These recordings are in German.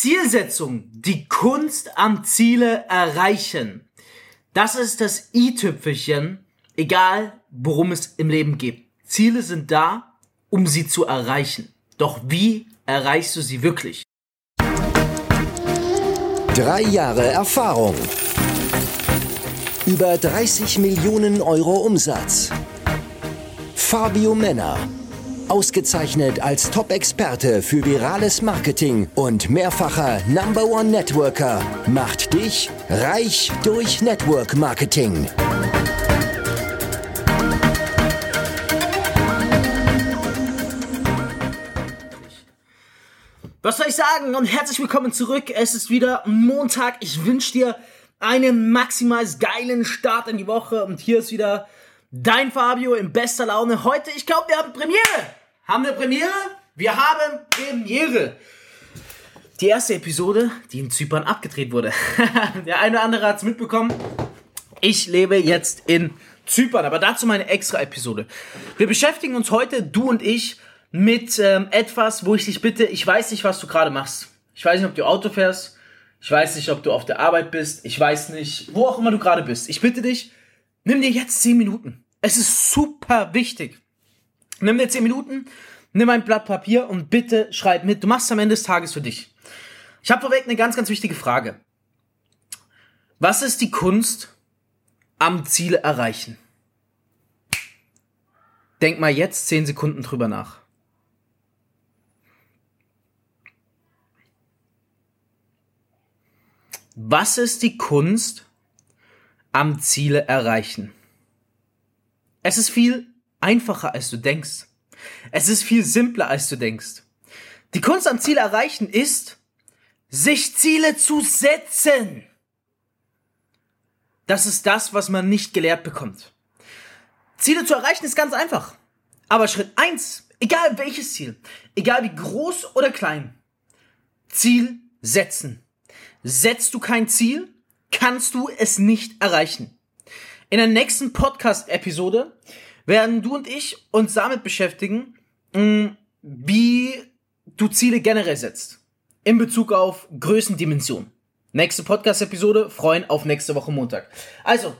Zielsetzung, die Kunst am Ziele erreichen. Das ist das i-Tüpfelchen, egal worum es im Leben geht. Ziele sind da, um sie zu erreichen. Doch wie erreichst du sie wirklich? Drei Jahre Erfahrung. Über 30 Millionen Euro Umsatz. Fabio Männer. Ausgezeichnet als Top-Experte für virales Marketing und mehrfacher Number One Networker macht dich reich durch Network Marketing. Was soll ich sagen? Und herzlich willkommen zurück. Es ist wieder Montag. Ich wünsche dir einen maximal geilen Start in die Woche. Und hier ist wieder dein Fabio in bester Laune. Heute, ich glaube, wir haben Premiere. Haben wir Premiere? Wir haben Premiere. Die erste Episode, die in Zypern abgedreht wurde. Der eine oder andere hat es mitbekommen. Ich lebe jetzt in Zypern, aber dazu meine extra Episode. Wir beschäftigen uns heute, du und ich, mit ähm, etwas, wo ich dich bitte, ich weiß nicht, was du gerade machst. Ich weiß nicht, ob du Auto fährst. Ich weiß nicht, ob du auf der Arbeit bist. Ich weiß nicht, wo auch immer du gerade bist. Ich bitte dich, nimm dir jetzt 10 Minuten. Es ist super wichtig. Nimm dir 10 Minuten, nimm ein Blatt Papier und bitte schreib mit. Du machst es am Ende des Tages für dich. Ich habe vorweg eine ganz, ganz wichtige Frage. Was ist die Kunst am Ziele erreichen? Denk mal jetzt 10 Sekunden drüber nach. Was ist die Kunst am Ziele erreichen? Es ist viel einfacher, als du denkst. Es ist viel simpler, als du denkst. Die Kunst am Ziel erreichen ist, sich Ziele zu setzen. Das ist das, was man nicht gelehrt bekommt. Ziele zu erreichen ist ganz einfach. Aber Schritt eins, egal welches Ziel, egal wie groß oder klein, Ziel setzen. Setzt du kein Ziel, kannst du es nicht erreichen. In der nächsten Podcast-Episode werden du und ich uns damit beschäftigen, wie du Ziele generell setzt. In Bezug auf Größendimension. Nächste Podcast-Episode, freuen auf nächste Woche Montag. Also,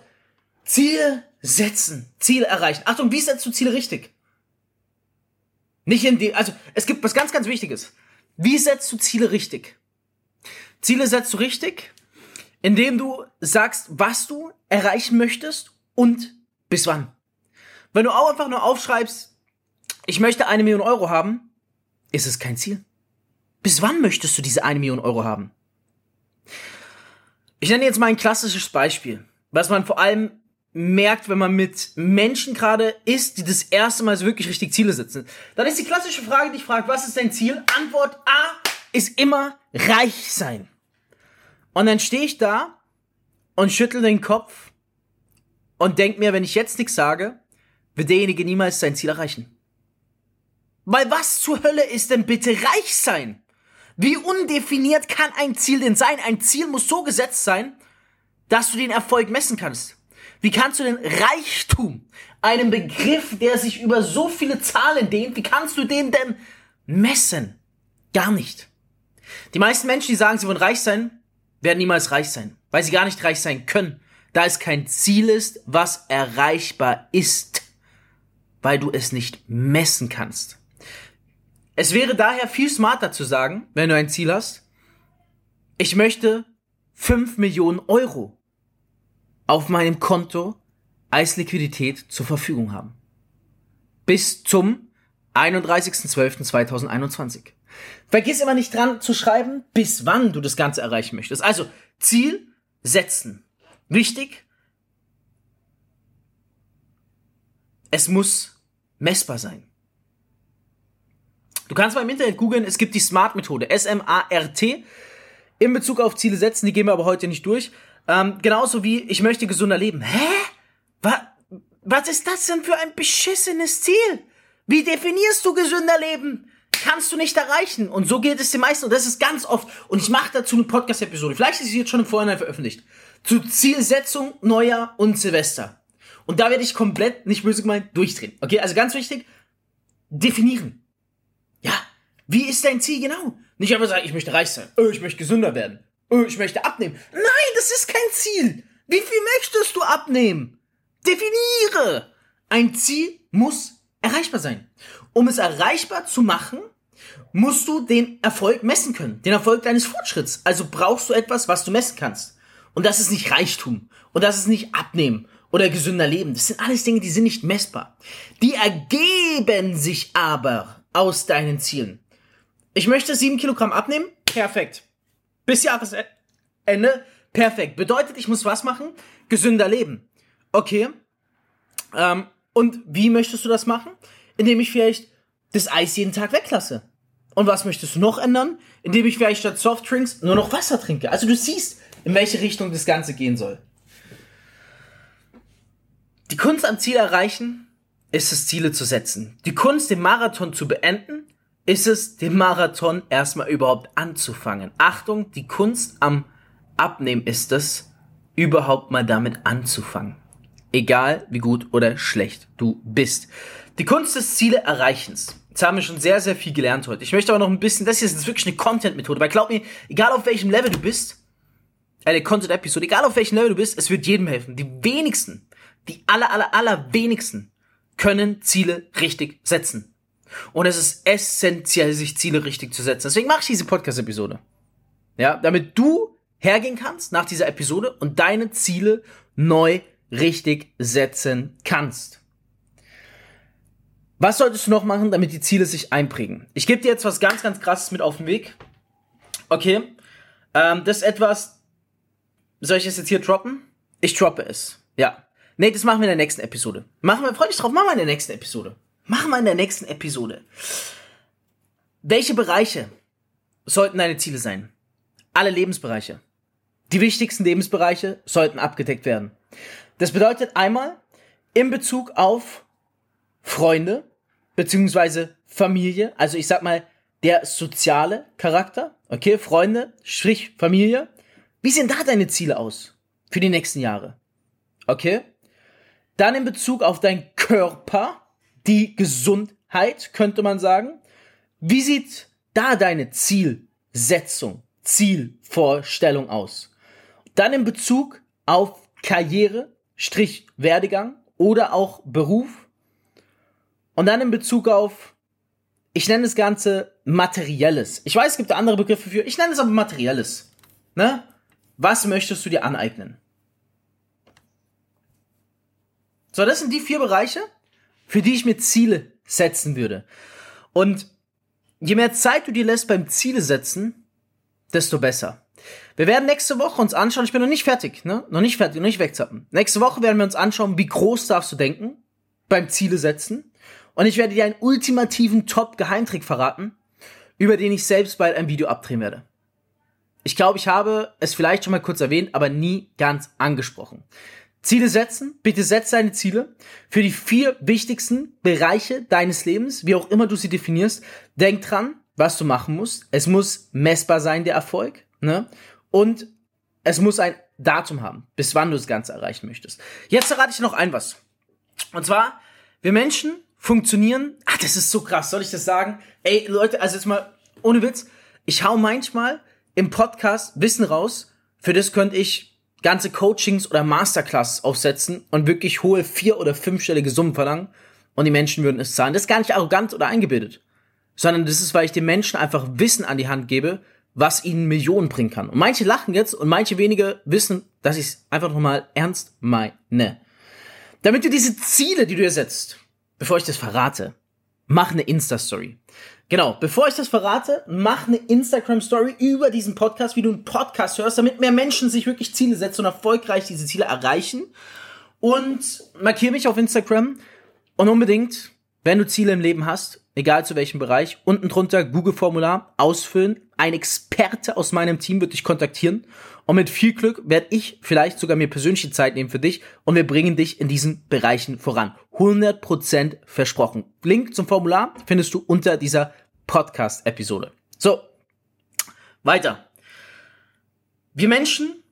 Ziele setzen, Ziele erreichen. Achtung, wie setzt du Ziele richtig? Nicht in die, also, es gibt was ganz, ganz Wichtiges. Wie setzt du Ziele richtig? Ziele setzt du richtig, indem du sagst, was du erreichen möchtest und bis wann. Wenn du auch einfach nur aufschreibst, ich möchte eine Million Euro haben, ist es kein Ziel. Bis wann möchtest du diese eine Million Euro haben? Ich nenne jetzt mal ein klassisches Beispiel, was man vor allem merkt, wenn man mit Menschen gerade ist, die das erste Mal so wirklich richtig Ziele setzen. Dann ist die klassische Frage, die ich frage, was ist dein Ziel? Antwort A ist immer reich sein. Und dann stehe ich da und schüttel den Kopf und denk mir, wenn ich jetzt nichts sage, wird derjenige niemals sein Ziel erreichen. Weil was zur Hölle ist denn bitte reich sein? Wie undefiniert kann ein Ziel denn sein? Ein Ziel muss so gesetzt sein, dass du den Erfolg messen kannst. Wie kannst du den Reichtum, einen Begriff, der sich über so viele Zahlen dehnt, wie kannst du den denn messen? Gar nicht. Die meisten Menschen, die sagen, sie wollen reich sein, werden niemals reich sein, weil sie gar nicht reich sein können, da es kein Ziel ist, was erreichbar ist, weil du es nicht messen kannst. Es wäre daher viel smarter zu sagen, wenn du ein Ziel hast, ich möchte 5 Millionen Euro auf meinem Konto als Liquidität zur Verfügung haben. Bis zum 31.12.2021. Vergiss immer nicht dran zu schreiben, bis wann du das Ganze erreichen möchtest. Also Ziel setzen. Wichtig. Es muss messbar sein. Du kannst mal im Internet googeln, es gibt die SMART-Methode, S-M-A-R-T, in Bezug auf Ziele setzen, die gehen wir aber heute nicht durch. Ähm, genauso wie, ich möchte gesunder leben. Hä? Was, was ist das denn für ein beschissenes Ziel? Wie definierst du gesünder Leben? kannst du nicht erreichen. Und so geht es den meisten. Und das ist ganz oft. Und ich mache dazu eine Podcast-Episode. Vielleicht ist sie jetzt schon im Vorhinein veröffentlicht. Zu Zielsetzung, Neujahr und Silvester. Und da werde ich komplett, nicht böse gemeint, durchdrehen. Okay, also ganz wichtig, definieren. Ja, Wie ist dein Ziel genau? Nicht einfach sagen, ich möchte reich sein, oh, ich möchte gesünder werden, oh, ich möchte abnehmen. Nein, das ist kein Ziel. Wie viel möchtest du abnehmen? Definiere. Ein Ziel muss erreichbar sein. Um es erreichbar zu machen, musst du den Erfolg messen können, den Erfolg deines Fortschritts. Also brauchst du etwas, was du messen kannst. Und das ist nicht Reichtum. Und das ist nicht Abnehmen oder gesünder Leben. Das sind alles Dinge, die sind nicht messbar. Die ergeben sich aber aus deinen Zielen. Ich möchte sieben Kilogramm abnehmen. Perfekt. Bis Jahresende. Perfekt. Bedeutet, ich muss was machen? Gesünder leben. Okay. Ähm, und wie möchtest du das machen? Indem ich vielleicht das Eis jeden Tag weglasse. Und was möchtest du noch ändern? Indem ich vielleicht statt Softdrinks nur noch Wasser trinke. Also du siehst, in welche Richtung das Ganze gehen soll. Die Kunst am Ziel erreichen ist es, Ziele zu setzen. Die Kunst, den Marathon zu beenden, ist es, den Marathon erstmal überhaupt anzufangen. Achtung, die Kunst am Abnehmen ist es, überhaupt mal damit anzufangen. Egal wie gut oder schlecht du bist. Die Kunst des Ziele Erreichens. Jetzt haben wir schon sehr, sehr viel gelernt heute. Ich möchte aber noch ein bisschen, das hier ist wirklich eine Content-Methode, weil glaub mir, egal auf welchem Level du bist, eine Content-Episode, egal auf welchem Level du bist, es wird jedem helfen. Die wenigsten die aller, aller, aller wenigsten können Ziele richtig setzen. Und es ist essentiell, sich Ziele richtig zu setzen. Deswegen mache ich diese Podcast-Episode. Ja, damit du hergehen kannst nach dieser Episode und deine Ziele neu richtig setzen kannst. Was solltest du noch machen, damit die Ziele sich einprägen? Ich gebe dir jetzt was ganz, ganz krasses mit auf den Weg. Okay. Ähm, das ist etwas. Soll ich es jetzt hier droppen? Ich droppe es. Ja. Nee, das machen wir in der nächsten Episode. Machen wir, freu dich drauf, machen wir in der nächsten Episode. Machen wir in der nächsten Episode. Welche Bereiche sollten deine Ziele sein? Alle Lebensbereiche. Die wichtigsten Lebensbereiche sollten abgedeckt werden. Das bedeutet einmal in Bezug auf Freunde beziehungsweise Familie, also ich sag mal der soziale Charakter, okay, Freunde, Strich Familie. Wie sehen da deine Ziele aus für die nächsten Jahre? Okay? Dann in Bezug auf deinen Körper, die Gesundheit, könnte man sagen. Wie sieht da deine Zielsetzung, Zielvorstellung aus? Dann in Bezug auf Karriere, Strich Werdegang oder auch Beruf. Und dann in Bezug auf, ich nenne das Ganze Materielles. Ich weiß, es gibt andere Begriffe für, ich nenne es aber Materielles. Ne? Was möchtest du dir aneignen? So, das sind die vier Bereiche, für die ich mir Ziele setzen würde. Und je mehr Zeit du dir lässt beim Ziele setzen, desto besser. Wir werden nächste Woche uns anschauen, ich bin noch nicht fertig, ne? Noch nicht fertig, noch nicht wegzappen. Nächste Woche werden wir uns anschauen, wie groß darfst du denken beim Ziele setzen. Und ich werde dir einen ultimativen Top-Geheimtrick verraten, über den ich selbst bald ein Video abdrehen werde. Ich glaube, ich habe es vielleicht schon mal kurz erwähnt, aber nie ganz angesprochen. Ziele setzen. Bitte setz deine Ziele für die vier wichtigsten Bereiche deines Lebens, wie auch immer du sie definierst. Denk dran, was du machen musst. Es muss messbar sein, der Erfolg. Ne? Und es muss ein Datum haben, bis wann du das Ganze erreichen möchtest. Jetzt verrate ich noch ein was. Und zwar, wir Menschen funktionieren. Ach, das ist so krass, soll ich das sagen? Ey, Leute, also jetzt mal ohne Witz. Ich hau manchmal im Podcast Wissen raus. Für das könnte ich ganze Coachings oder Masterclasses aufsetzen und wirklich hohe vier- oder fünfstellige Summen verlangen und die Menschen würden es zahlen. Das ist gar nicht arrogant oder eingebildet, sondern das ist, weil ich den Menschen einfach Wissen an die Hand gebe, was ihnen Millionen bringen kann. Und manche lachen jetzt und manche wenige wissen, dass ich es einfach nochmal ernst meine. Damit du diese Ziele, die du dir setzt, bevor ich das verrate, mach eine Insta-Story. Genau, bevor ich das verrate, mach eine Instagram-Story über diesen Podcast, wie du einen Podcast hörst, damit mehr Menschen sich wirklich Ziele setzen und erfolgreich diese Ziele erreichen. Und markiere mich auf Instagram und unbedingt, wenn du Ziele im Leben hast, egal zu welchem Bereich, unten drunter Google-Formular ausfüllen. Ein Experte aus meinem Team wird dich kontaktieren. Und mit viel Glück werde ich vielleicht sogar mir persönliche Zeit nehmen für dich und wir bringen dich in diesen Bereichen voran. 100% versprochen. Link zum Formular findest du unter dieser Podcast-Episode. So, weiter. Wir Menschen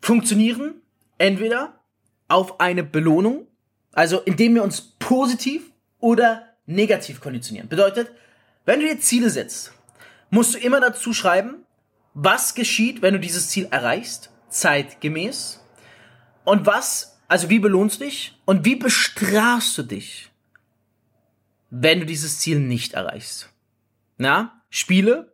funktionieren entweder auf eine Belohnung, also indem wir uns positiv oder negativ konditionieren. Bedeutet, wenn du dir Ziele setzt, musst du immer dazu schreiben, was geschieht, wenn du dieses Ziel erreichst, zeitgemäß, und was, also wie belohnst du dich und wie bestrafst du dich, wenn du dieses Ziel nicht erreichst. Na, Spiele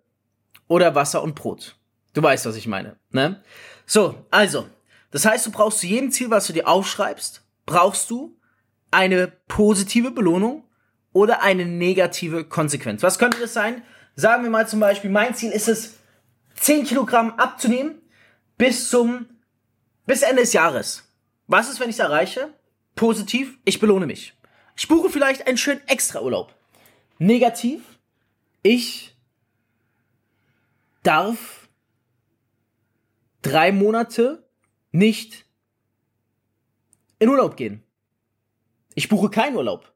oder Wasser und Brot. Du weißt, was ich meine, ne? So, also, das heißt, du brauchst zu jedem Ziel, was du dir aufschreibst, brauchst du eine positive Belohnung oder eine negative Konsequenz. Was könnte das sein? Sagen wir mal zum Beispiel, mein Ziel ist es, 10 Kilogramm abzunehmen bis zum, bis Ende des Jahres. Was ist, wenn ich es erreiche? Positiv, ich belohne mich. Ich buche vielleicht einen schönen Extraurlaub. Negativ, ich darf drei Monate nicht in Urlaub gehen. Ich buche keinen Urlaub.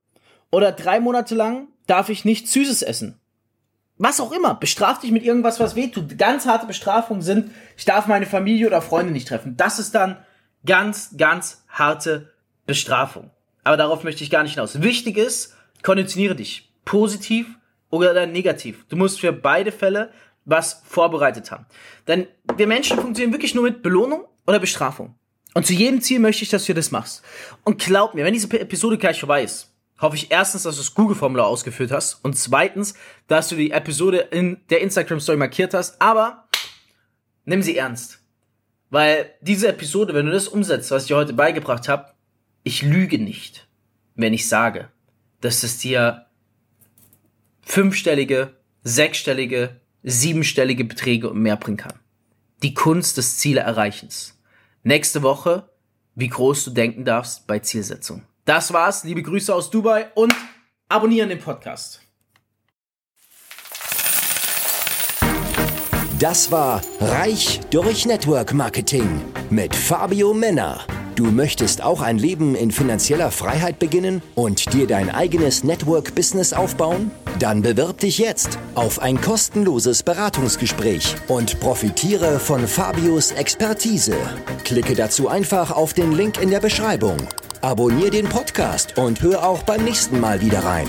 Oder drei Monate lang darf ich nichts Süßes essen. Was auch immer. Bestraf dich mit irgendwas, was wehtut. Ganz harte Bestrafungen sind, ich darf meine Familie oder Freunde nicht treffen. Das ist dann ganz, ganz harte Bestrafung. Aber darauf möchte ich gar nicht hinaus. Wichtig ist, konditioniere dich. Positiv oder negativ. Du musst für beide Fälle was vorbereitet haben. Denn wir Menschen funktionieren wirklich nur mit Belohnung oder Bestrafung. Und zu jedem Ziel möchte ich, dass du das machst. Und glaub mir, wenn diese Episode gleich vorbei ist, hoffe ich erstens, dass du das Google-Formular ausgeführt hast und zweitens, dass du die Episode in der Instagram-Story markiert hast. Aber nimm sie ernst. Weil diese Episode, wenn du das umsetzt, was ich dir heute beigebracht habe, ich lüge nicht, wenn ich sage, dass es dir fünfstellige, sechsstellige, siebenstellige Beträge und mehr bringen kann. Die Kunst des Zieleerreichens. Nächste Woche, wie groß du denken darfst bei Zielsetzung. Das war's. Liebe Grüße aus Dubai und abonnieren den Podcast. Das war Reich durch Network Marketing mit Fabio Männer. Du möchtest auch ein Leben in finanzieller Freiheit beginnen und dir dein eigenes Network-Business aufbauen? Dann bewirb dich jetzt auf ein kostenloses Beratungsgespräch und profitiere von Fabios Expertise. Klicke dazu einfach auf den Link in der Beschreibung. Abonnier den Podcast und hör auch beim nächsten Mal wieder rein.